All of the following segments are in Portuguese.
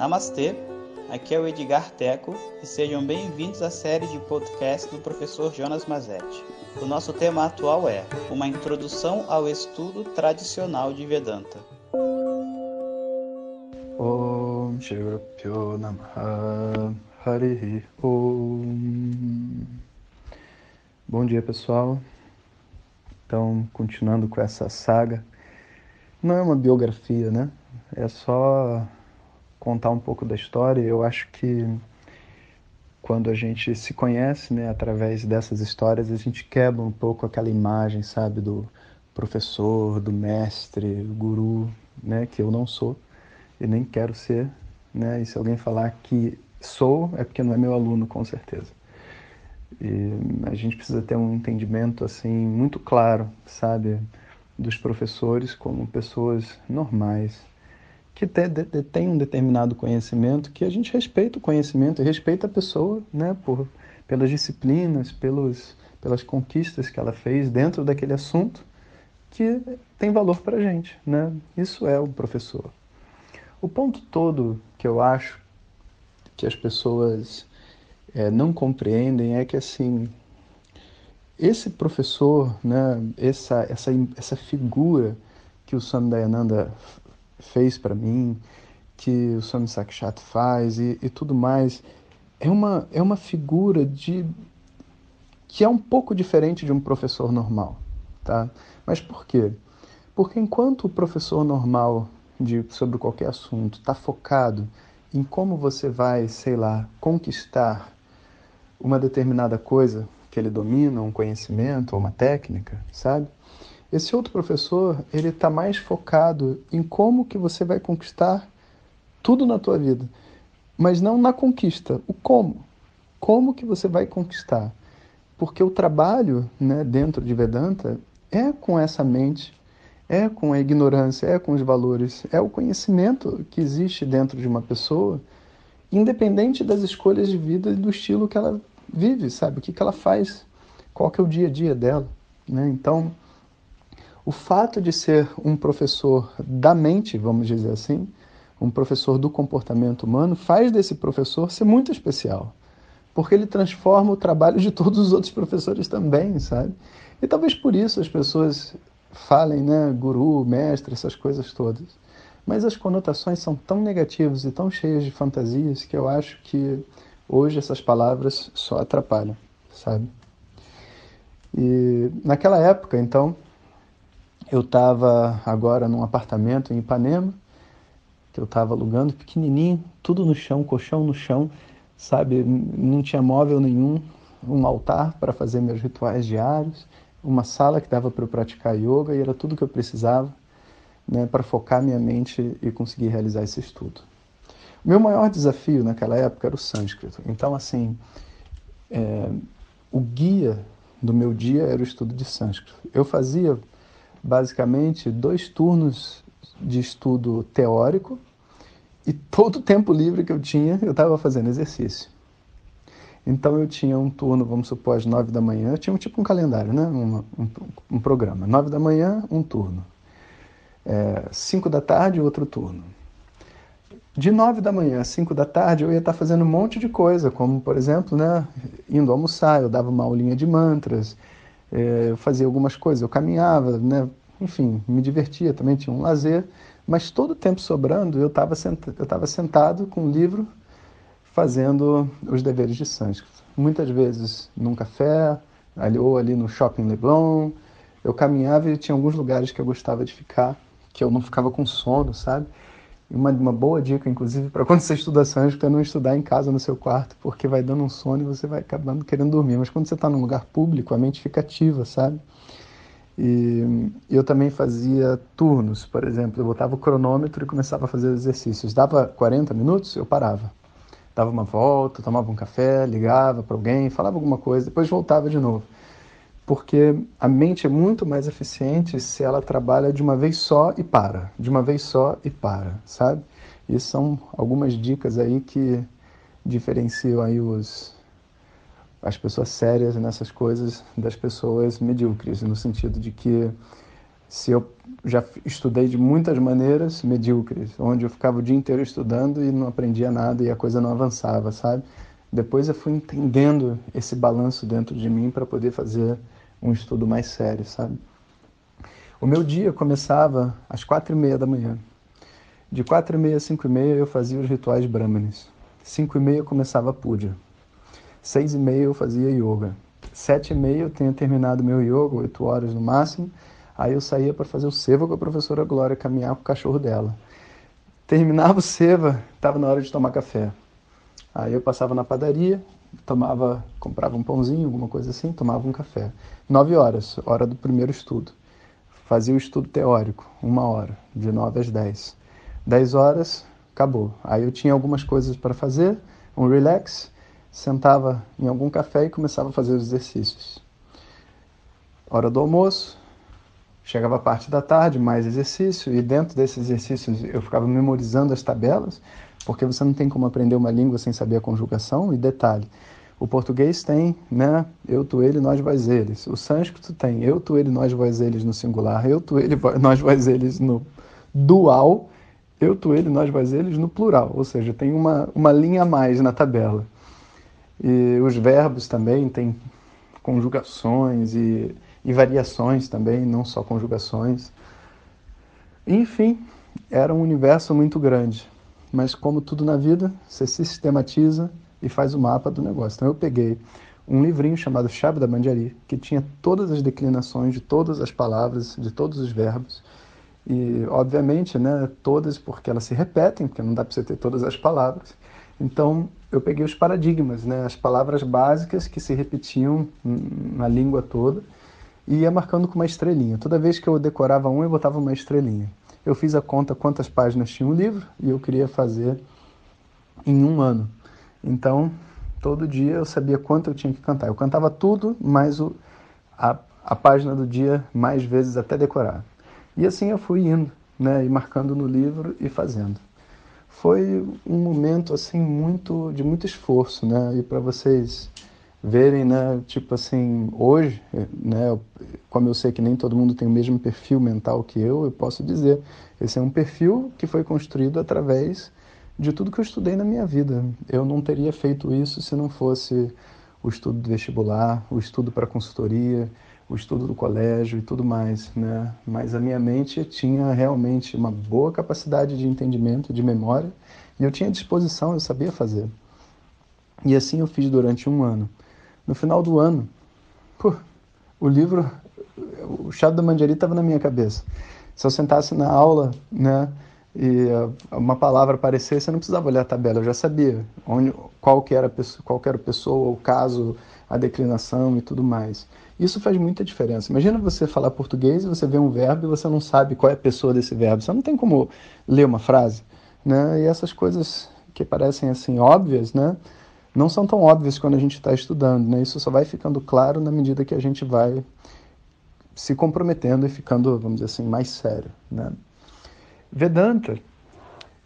Namastê, aqui é o Edgar Teco e sejam bem-vindos à série de podcast do professor Jonas Mazetti. O nosso tema atual é Uma Introdução ao Estudo Tradicional de Vedanta. Om Om Bom dia pessoal, então continuando com essa saga, não é uma biografia, né? É só contar um pouco da história. Eu acho que quando a gente se conhece, né, através dessas histórias, a gente quebra um pouco aquela imagem, sabe, do professor, do mestre, do guru, né, que eu não sou e nem quero ser, né? E se alguém falar que sou, é porque não é meu aluno, com certeza. E a gente precisa ter um entendimento assim muito claro, sabe, dos professores como pessoas normais, que tem um determinado conhecimento, que a gente respeita o conhecimento e respeita a pessoa, né, por, pelas disciplinas, pelos, pelas conquistas que ela fez dentro daquele assunto que tem valor para a gente, né? Isso é o professor. O ponto todo que eu acho que as pessoas é, não compreendem é que assim esse professor, né, essa, essa, essa figura que o Swami Dayananda fez para mim, que o Swami Sakshat faz e, e, tudo mais, é uma, é uma figura de que é um pouco diferente de um professor normal, tá? Mas por quê? Porque enquanto o professor normal de, sobre qualquer assunto está focado em como você vai, sei lá, conquistar uma determinada coisa que ele domina, um conhecimento ou uma técnica, sabe? Esse outro professor, ele está mais focado em como que você vai conquistar tudo na tua vida, mas não na conquista, o como. Como que você vai conquistar? Porque o trabalho, né, dentro de Vedanta é com essa mente, é com a ignorância, é com os valores, é o conhecimento que existe dentro de uma pessoa, independente das escolhas de vida e do estilo que ela vive, sabe? O que, que ela faz, qual que é o dia a dia dela, né? Então, o fato de ser um professor da mente, vamos dizer assim, um professor do comportamento humano, faz desse professor ser muito especial. Porque ele transforma o trabalho de todos os outros professores também, sabe? E talvez por isso as pessoas falem, né, guru, mestre, essas coisas todas. Mas as conotações são tão negativas e tão cheias de fantasias que eu acho que hoje essas palavras só atrapalham, sabe? E naquela época, então, eu estava agora num apartamento em Ipanema, que eu estava alugando, pequenininho, tudo no chão, colchão no chão, sabe? Não tinha móvel nenhum, um altar para fazer meus rituais diários, uma sala que dava para eu praticar yoga e era tudo que eu precisava né, para focar minha mente e conseguir realizar esse estudo. O meu maior desafio naquela época era o sânscrito. Então, assim, é, o guia do meu dia era o estudo de sânscrito. Eu fazia basicamente dois turnos de estudo teórico e todo o tempo livre que eu tinha eu estava fazendo exercício. Então eu tinha um turno, vamos supor, às nove da manhã, eu tinha um tipo um calendário, né? um, um, um programa. Nove da manhã, um turno. É, cinco da tarde, outro turno. De nove da manhã às cinco da tarde, eu ia estar fazendo um monte de coisa, como, por exemplo, né, indo almoçar, eu dava uma aulinha de mantras, eu fazia algumas coisas, eu caminhava, né? enfim, me divertia também, tinha um lazer, mas todo o tempo sobrando eu estava senta, sentado com um livro fazendo os deveres de sânscrito. Muitas vezes num café, ali, ou ali no shopping Leblon, eu caminhava e tinha alguns lugares que eu gostava de ficar, que eu não ficava com sono, sabe? Uma, uma boa dica, inclusive, para quando você estuda sânscrito é não estudar em casa no seu quarto, porque vai dando um sono e você vai acabando querendo dormir. Mas quando você está num lugar público, a mente fica ativa, sabe? E eu também fazia turnos, por exemplo, eu botava o cronômetro e começava a fazer exercícios. Dava 40 minutos, eu parava. Dava uma volta, tomava um café, ligava para alguém, falava alguma coisa, depois voltava de novo porque a mente é muito mais eficiente se ela trabalha de uma vez só e para, de uma vez só e para, sabe? E são algumas dicas aí que diferenciam aí os as pessoas sérias nessas coisas das pessoas medíocres, no sentido de que Se eu já estudei de muitas maneiras medíocres, onde eu ficava o dia inteiro estudando e não aprendia nada e a coisa não avançava, sabe? Depois eu fui entendendo esse balanço dentro de mim para poder fazer um estudo mais sério, sabe? O meu dia começava às quatro e meia da manhã. De quatro e meia a cinco e meia eu fazia os rituais brahmanes. Cinco e meia começava a puja. Seis e meia eu fazia yoga. Sete e meia eu tinha terminado meu yoga, oito horas no máximo. Aí eu saía para fazer o seva com a professora Glória, caminhar com o cachorro dela. Terminava o seva, estava na hora de tomar café. Aí eu passava na padaria, tomava, comprava um pãozinho, alguma coisa assim, tomava um café. Nove horas, hora do primeiro estudo. Fazia o estudo teórico, uma hora, de nove às dez. 10 horas, acabou. Aí eu tinha algumas coisas para fazer, um relax, sentava em algum café e começava a fazer os exercícios. Hora do almoço, chegava a parte da tarde, mais exercício, e dentro desses exercícios eu ficava memorizando as tabelas, porque você não tem como aprender uma língua sem saber a conjugação. E detalhe, o português tem, né, eu, tu, ele, nós, vós, eles. O sânscrito tem eu, tu, ele, nós, vós, eles no singular, eu, tu, ele, nós, vós, eles no dual eu, tu, ele, nós, vós, eles no plural, ou seja, tem uma, uma linha a mais na tabela. E os verbos também têm conjugações e, e variações também, não só conjugações. Enfim, era um universo muito grande. Mas como tudo na vida, você sistematiza e faz o mapa do negócio. Então eu peguei um livrinho chamado Chave da Mandiari, que tinha todas as declinações de todas as palavras, de todos os verbos, e, obviamente, né, todas porque elas se repetem, porque não dá para você ter todas as palavras. Então, eu peguei os paradigmas, né, as palavras básicas que se repetiam na língua toda e ia marcando com uma estrelinha. Toda vez que eu decorava um, eu botava uma estrelinha. Eu fiz a conta quantas páginas tinha o livro e eu queria fazer em um ano. Então, todo dia eu sabia quanto eu tinha que cantar. Eu cantava tudo, mais o, a, a página do dia mais vezes até decorar. E assim eu fui indo, né, e marcando no livro e fazendo. Foi um momento assim muito de muito esforço, né? E para vocês verem, né, tipo assim, hoje, né, como eu sei que nem todo mundo tem o mesmo perfil mental que eu, eu posso dizer, esse é um perfil que foi construído através de tudo que eu estudei na minha vida. Eu não teria feito isso se não fosse o estudo do vestibular, o estudo para consultoria, o estudo do colégio e tudo mais, né? Mas a minha mente tinha realmente uma boa capacidade de entendimento, de memória, e eu tinha disposição, eu sabia fazer. E assim eu fiz durante um ano. No final do ano, pô, o livro, o chá da Mandiari estava na minha cabeça. Se eu sentasse na aula, né, e uma palavra aparecesse, eu não precisava olhar a tabela, eu já sabia onde, qual que era qual que era a pessoa, o caso, a declinação e tudo mais. Isso faz muita diferença. Imagina você falar português e você vê um verbo e você não sabe qual é a pessoa desse verbo. Você não tem como ler uma frase, né? E essas coisas que parecem assim óbvias, né? Não são tão óbvias quando a gente está estudando, né? Isso só vai ficando claro na medida que a gente vai se comprometendo e ficando, vamos dizer assim, mais sério, né? Vedanta,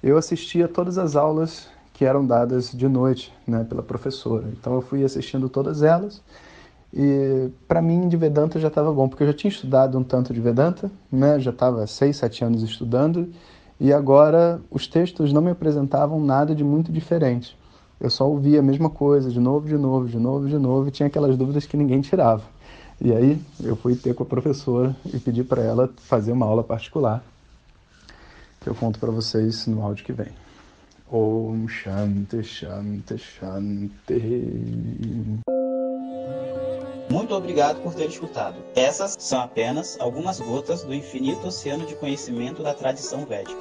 eu assistia todas as aulas que eram dadas de noite, né, pela professora. Então eu fui assistindo todas elas e para mim de Vedanta já estava bom, porque eu já tinha estudado um tanto de Vedanta, né? já estava seis, sete anos estudando, e agora os textos não me apresentavam nada de muito diferente. Eu só ouvia a mesma coisa, de novo, de novo, de novo, de novo, e tinha aquelas dúvidas que ninguém tirava. E aí eu fui ter com a professora e pedi para ela fazer uma aula particular, que eu conto para vocês no áudio que vem. Om Shanti Shanti Shanti. Muito obrigado por ter escutado. Essas são apenas algumas gotas do infinito oceano de conhecimento da tradição védica.